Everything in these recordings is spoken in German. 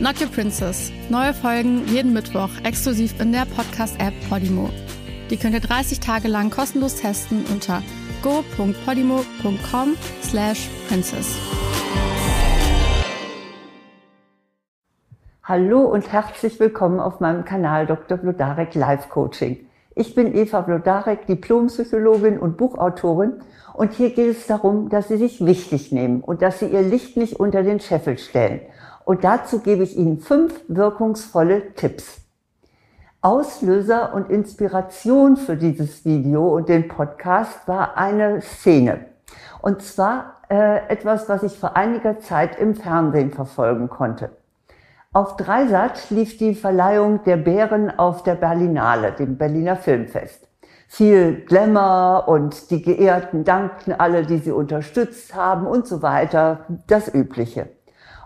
Not Your Princess. Neue Folgen jeden Mittwoch exklusiv in der Podcast-App Podimo. Die könnt ihr 30 Tage lang kostenlos testen unter go.podimo.com slash princess. Hallo und herzlich willkommen auf meinem Kanal Dr. Blodarek Life Coaching. Ich bin Eva Blodarek, Diplompsychologin und Buchautorin und hier geht es darum, dass Sie sich wichtig nehmen und dass Sie Ihr Licht nicht unter den Scheffel stellen. Und dazu gebe ich Ihnen fünf wirkungsvolle Tipps. Auslöser und Inspiration für dieses Video und den Podcast war eine Szene. Und zwar äh, etwas, was ich vor einiger Zeit im Fernsehen verfolgen konnte. Auf Dreisat lief die Verleihung der Bären auf der Berlinale, dem Berliner Filmfest. Viel Glamour und die Geehrten dankten alle, die sie unterstützt haben und so weiter, das Übliche.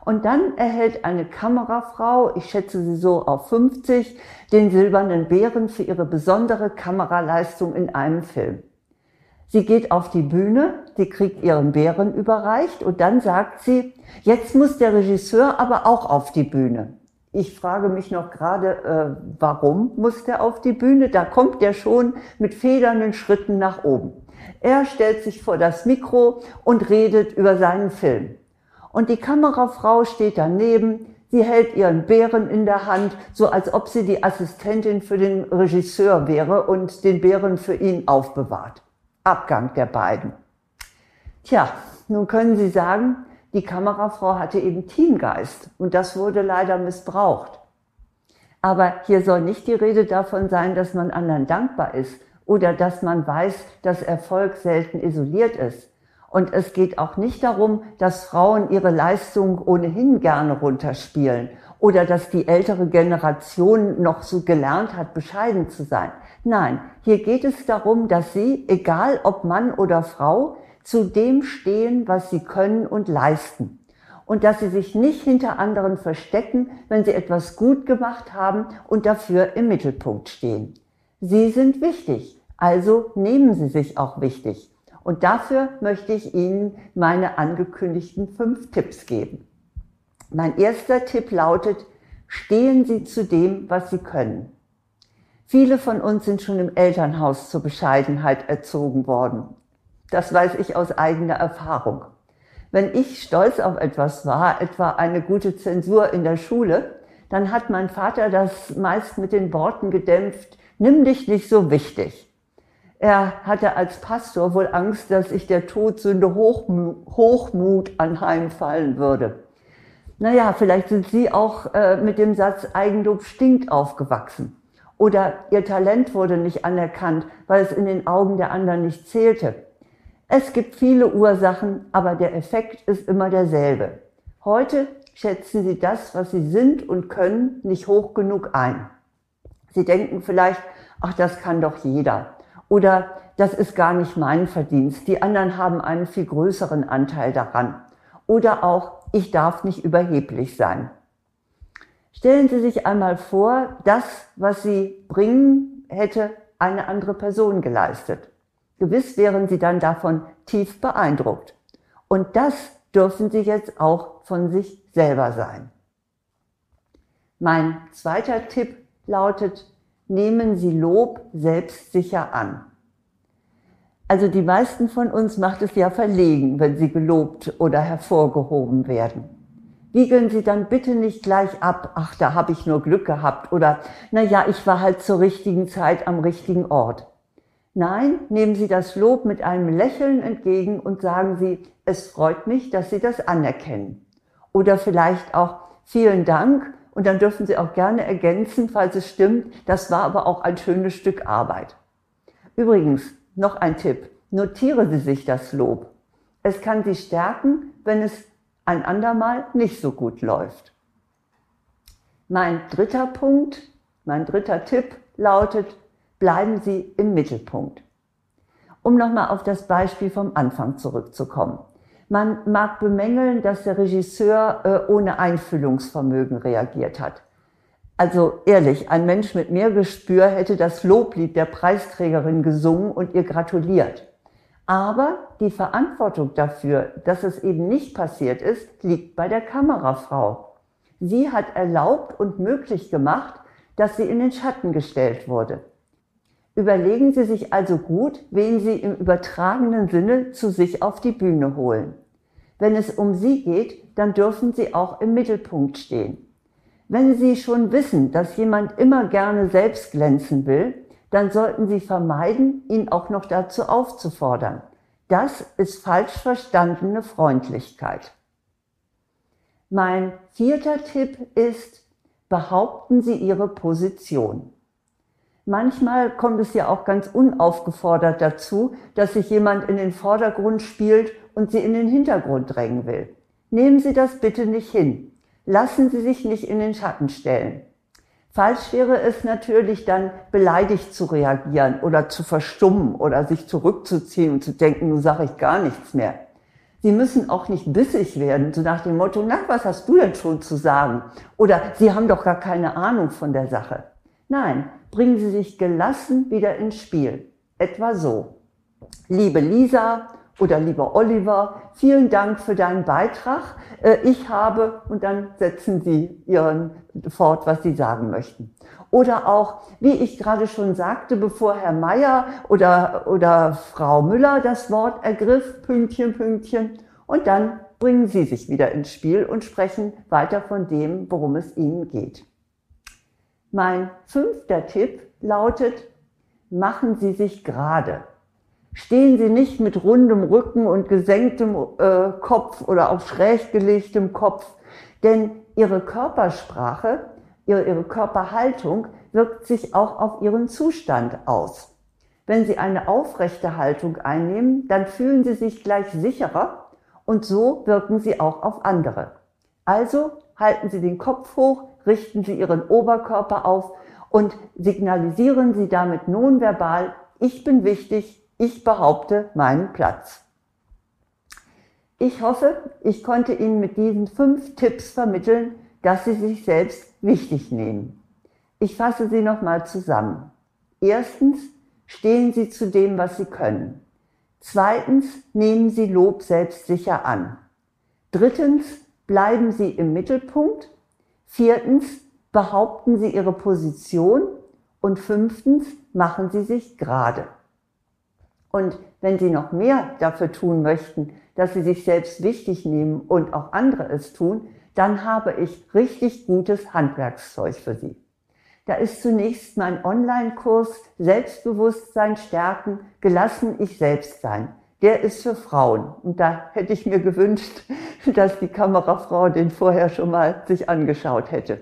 Und dann erhält eine Kamerafrau, ich schätze sie so auf 50, den silbernen Bären für ihre besondere Kameraleistung in einem Film. Sie geht auf die Bühne, sie kriegt ihren Bären überreicht und dann sagt sie, jetzt muss der Regisseur aber auch auf die Bühne. Ich frage mich noch gerade, äh, warum muss der auf die Bühne? Da kommt der schon mit federnden Schritten nach oben. Er stellt sich vor das Mikro und redet über seinen Film. Und die Kamerafrau steht daneben, sie hält ihren Bären in der Hand, so als ob sie die Assistentin für den Regisseur wäre und den Bären für ihn aufbewahrt. Abgang der beiden. Tja, nun können Sie sagen, die Kamerafrau hatte eben Teamgeist und das wurde leider missbraucht. Aber hier soll nicht die Rede davon sein, dass man anderen dankbar ist oder dass man weiß, dass Erfolg selten isoliert ist. Und es geht auch nicht darum, dass Frauen ihre Leistung ohnehin gerne runterspielen oder dass die ältere Generation noch so gelernt hat, bescheiden zu sein. Nein, hier geht es darum, dass sie, egal ob Mann oder Frau, zu dem stehen, was sie können und leisten. Und dass sie sich nicht hinter anderen verstecken, wenn sie etwas gut gemacht haben und dafür im Mittelpunkt stehen. Sie sind wichtig, also nehmen sie sich auch wichtig. Und dafür möchte ich Ihnen meine angekündigten fünf Tipps geben. Mein erster Tipp lautet, stehen Sie zu dem, was Sie können. Viele von uns sind schon im Elternhaus zur Bescheidenheit erzogen worden. Das weiß ich aus eigener Erfahrung. Wenn ich stolz auf etwas war, etwa eine gute Zensur in der Schule, dann hat mein Vater das meist mit den Worten gedämpft, nimm dich nicht so wichtig. Er hatte als Pastor wohl Angst, dass ich der Todsünde Hochmut anheimfallen würde. Naja, vielleicht sind Sie auch äh, mit dem Satz Eigenlob stinkt aufgewachsen. Oder Ihr Talent wurde nicht anerkannt, weil es in den Augen der anderen nicht zählte. Es gibt viele Ursachen, aber der Effekt ist immer derselbe. Heute schätzen Sie das, was Sie sind und können, nicht hoch genug ein. Sie denken vielleicht, ach, das kann doch jeder. Oder das ist gar nicht mein Verdienst. Die anderen haben einen viel größeren Anteil daran. Oder auch ich darf nicht überheblich sein. Stellen Sie sich einmal vor, das, was Sie bringen, hätte eine andere Person geleistet. Gewiss wären Sie dann davon tief beeindruckt. Und das dürfen Sie jetzt auch von sich selber sein. Mein zweiter Tipp lautet, nehmen Sie Lob selbstsicher an. Also die meisten von uns macht es ja verlegen, wenn sie gelobt oder hervorgehoben werden. Wiegeln Sie dann bitte nicht gleich ab, ach, da habe ich nur Glück gehabt oder na ja, ich war halt zur richtigen Zeit am richtigen Ort. Nein, nehmen Sie das Lob mit einem Lächeln entgegen und sagen Sie, es freut mich, dass Sie das anerkennen. Oder vielleicht auch vielen Dank und dann dürfen Sie auch gerne ergänzen, falls es stimmt, das war aber auch ein schönes Stück Arbeit. Übrigens, noch ein Tipp. Notiere Sie sich das Lob. Es kann Sie stärken, wenn es ein andermal nicht so gut läuft. Mein dritter Punkt, mein dritter Tipp lautet, bleiben Sie im Mittelpunkt. Um nochmal auf das Beispiel vom Anfang zurückzukommen. Man mag bemängeln, dass der Regisseur äh, ohne Einfühlungsvermögen reagiert hat. Also ehrlich, ein Mensch mit mehr Gespür hätte das Loblied der Preisträgerin gesungen und ihr gratuliert. Aber die Verantwortung dafür, dass es eben nicht passiert ist, liegt bei der Kamerafrau. Sie hat erlaubt und möglich gemacht, dass sie in den Schatten gestellt wurde. Überlegen Sie sich also gut, wen Sie im übertragenen Sinne zu sich auf die Bühne holen. Wenn es um Sie geht, dann dürfen Sie auch im Mittelpunkt stehen. Wenn Sie schon wissen, dass jemand immer gerne selbst glänzen will, dann sollten Sie vermeiden, ihn auch noch dazu aufzufordern. Das ist falsch verstandene Freundlichkeit. Mein vierter Tipp ist, behaupten Sie Ihre Position. Manchmal kommt es ja auch ganz unaufgefordert dazu, dass sich jemand in den Vordergrund spielt und Sie in den Hintergrund drängen will. Nehmen Sie das bitte nicht hin. Lassen Sie sich nicht in den Schatten stellen. Falsch wäre es natürlich dann, beleidigt zu reagieren oder zu verstummen oder sich zurückzuziehen und zu denken, nun sage ich gar nichts mehr. Sie müssen auch nicht bissig werden, so nach dem Motto, na, was hast du denn schon zu sagen? Oder Sie haben doch gar keine Ahnung von der Sache. Nein, bringen Sie sich gelassen wieder ins Spiel. Etwa so. Liebe Lisa oder lieber Oliver, vielen Dank für deinen Beitrag. Äh, ich habe, und dann setzen Sie Ihren fort, was Sie sagen möchten. Oder auch, wie ich gerade schon sagte, bevor Herr Meier oder, oder Frau Müller das Wort ergriff, Pünktchen, Pünktchen, und dann bringen Sie sich wieder ins Spiel und sprechen weiter von dem, worum es Ihnen geht. Mein fünfter Tipp lautet, machen Sie sich gerade. Stehen Sie nicht mit rundem Rücken und gesenktem äh, Kopf oder auf schräg gelegtem Kopf, denn Ihre Körpersprache, Ihre, Ihre Körperhaltung wirkt sich auch auf Ihren Zustand aus. Wenn Sie eine aufrechte Haltung einnehmen, dann fühlen Sie sich gleich sicherer und so wirken Sie auch auf andere. Also halten Sie den Kopf hoch, richten Sie Ihren Oberkörper auf und signalisieren Sie damit nonverbal, ich bin wichtig, ich behaupte meinen Platz. Ich hoffe, ich konnte Ihnen mit diesen fünf Tipps vermitteln, dass Sie sich selbst wichtig nehmen. Ich fasse sie nochmal zusammen. Erstens, stehen Sie zu dem, was Sie können. Zweitens, nehmen Sie Lob selbstsicher an. Drittens, bleiben Sie im Mittelpunkt. Viertens, behaupten Sie Ihre Position. Und fünftens, machen Sie sich gerade. Und wenn Sie noch mehr dafür tun möchten, dass Sie sich selbst wichtig nehmen und auch andere es tun, dann habe ich richtig gutes Handwerkszeug für Sie. Da ist zunächst mein Online-Kurs Selbstbewusstsein stärken, gelassen ich selbst sein der ist für Frauen. Und da hätte ich mir gewünscht, dass die Kamerafrau den vorher schon mal sich angeschaut hätte.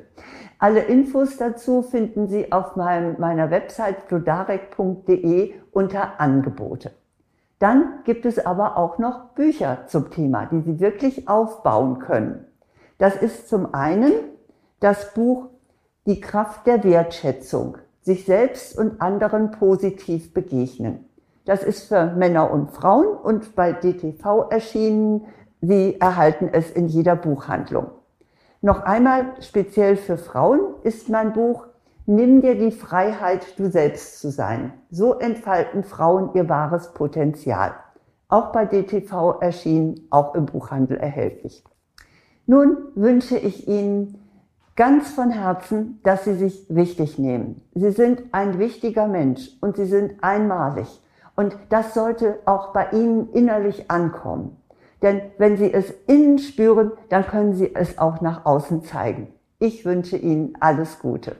Alle Infos dazu finden Sie auf meinem, meiner Website glodarek.de unter Angebote. Dann gibt es aber auch noch Bücher zum Thema, die Sie wirklich aufbauen können. Das ist zum einen das Buch Die Kraft der Wertschätzung, sich selbst und anderen positiv begegnen. Das ist für Männer und Frauen und bei DTV erschienen. Sie erhalten es in jeder Buchhandlung. Noch einmal speziell für Frauen ist mein Buch Nimm dir die Freiheit, du selbst zu sein. So entfalten Frauen ihr wahres Potenzial. Auch bei DTV erschienen, auch im Buchhandel erhältlich. Nun wünsche ich Ihnen ganz von Herzen, dass Sie sich wichtig nehmen. Sie sind ein wichtiger Mensch und Sie sind einmalig. Und das sollte auch bei Ihnen innerlich ankommen. Denn wenn Sie es innen spüren, dann können Sie es auch nach außen zeigen. Ich wünsche Ihnen alles Gute.